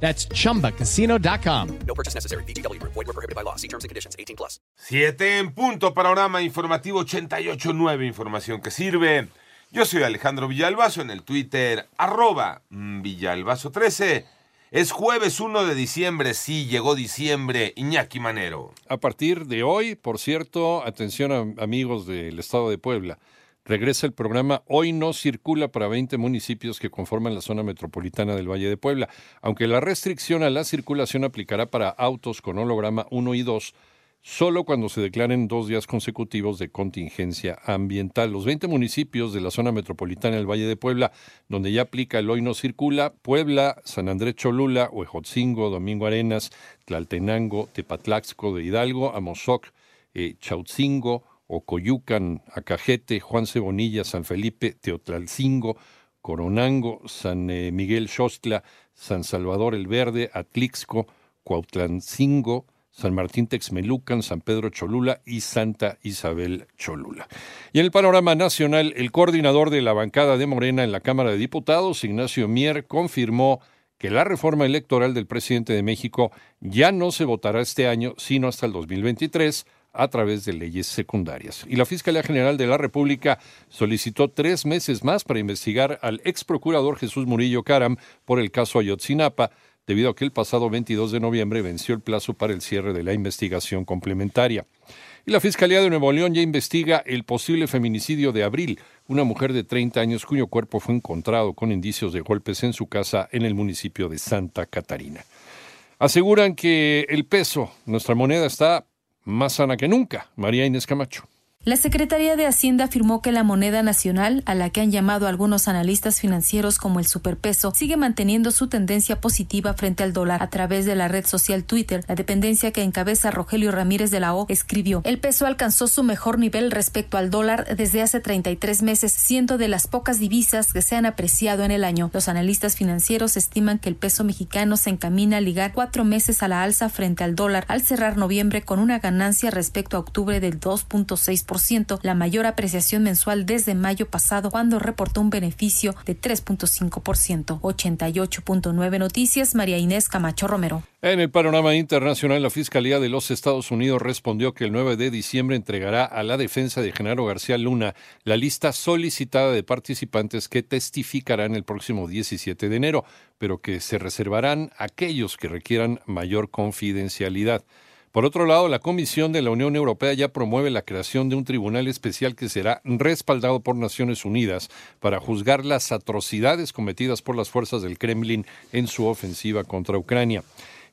That's chumbacasino.com. No purchase necessary. BGW. Void were prohibited by law. See terms and conditions. 18 plus. Siete en punto, panorama informativo 88.9, información que sirve. Yo soy Alejandro Villalbazo en el Twitter, arroba mm, Villalbazo13. Es jueves 1 de diciembre, sí, llegó diciembre, Iñaki Manero. A partir de hoy, por cierto, atención a- amigos del estado de Puebla, regresa el programa Hoy no circula para 20 municipios que conforman la zona metropolitana del Valle de Puebla, aunque la restricción a la circulación aplicará para autos con holograma 1 y 2 solo cuando se declaren dos días consecutivos de contingencia ambiental. Los 20 municipios de la zona metropolitana del Valle de Puebla, donde ya aplica el hoy no circula, Puebla, San Andrés Cholula, Huejotzingo, Domingo Arenas, Tlaltenango, Tepatlaxco de Hidalgo, Amozoc, eh, Chautzingo, Ocoyucan, Acajete, Juan Cebonilla, San Felipe, Teotlalcingo, Coronango, San eh, Miguel Xostla, San Salvador el Verde, Atlixco, Cuautlancingo, San Martín Texmelucan, San Pedro Cholula y Santa Isabel Cholula. Y en el panorama nacional, el coordinador de la bancada de Morena en la Cámara de Diputados, Ignacio Mier, confirmó que la reforma electoral del presidente de México ya no se votará este año, sino hasta el 2023 a través de leyes secundarias. Y la Fiscalía General de la República solicitó tres meses más para investigar al ex procurador Jesús Murillo Caram por el caso Ayotzinapa, debido a que el pasado 22 de noviembre venció el plazo para el cierre de la investigación complementaria. Y la Fiscalía de Nuevo León ya investiga el posible feminicidio de Abril, una mujer de 30 años cuyo cuerpo fue encontrado con indicios de golpes en su casa en el municipio de Santa Catarina. Aseguran que el peso, nuestra moneda, está más sana que nunca. María Inés Camacho. La Secretaría de Hacienda afirmó que la moneda nacional, a la que han llamado algunos analistas financieros como el superpeso, sigue manteniendo su tendencia positiva frente al dólar. A través de la red social Twitter, la dependencia que encabeza Rogelio Ramírez de la O escribió: El peso alcanzó su mejor nivel respecto al dólar desde hace 33 meses, siendo de las pocas divisas que se han apreciado en el año. Los analistas financieros estiman que el peso mexicano se encamina a ligar cuatro meses a la alza frente al dólar al cerrar noviembre con una ganancia respecto a octubre del 2.6% la mayor apreciación mensual desde mayo pasado, cuando reportó un beneficio de 3.5%. 88.9 Noticias, María Inés Camacho Romero. En el panorama internacional, la Fiscalía de los Estados Unidos respondió que el 9 de diciembre entregará a la defensa de Genaro García Luna la lista solicitada de participantes que testificarán el próximo 17 de enero, pero que se reservarán aquellos que requieran mayor confidencialidad. Por otro lado, la Comisión de la Unión Europea ya promueve la creación de un tribunal especial que será respaldado por Naciones Unidas para juzgar las atrocidades cometidas por las fuerzas del Kremlin en su ofensiva contra Ucrania.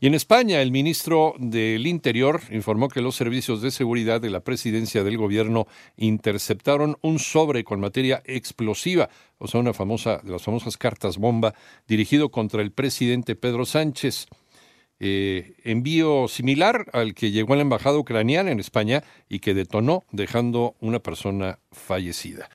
Y en España, el ministro del Interior informó que los servicios de seguridad de la presidencia del gobierno interceptaron un sobre con materia explosiva, o sea, una famosa de las famosas cartas bomba, dirigido contra el presidente Pedro Sánchez eh, envío similar al que llegó a la embajada ucraniana en España y que detonó dejando una persona fallecida.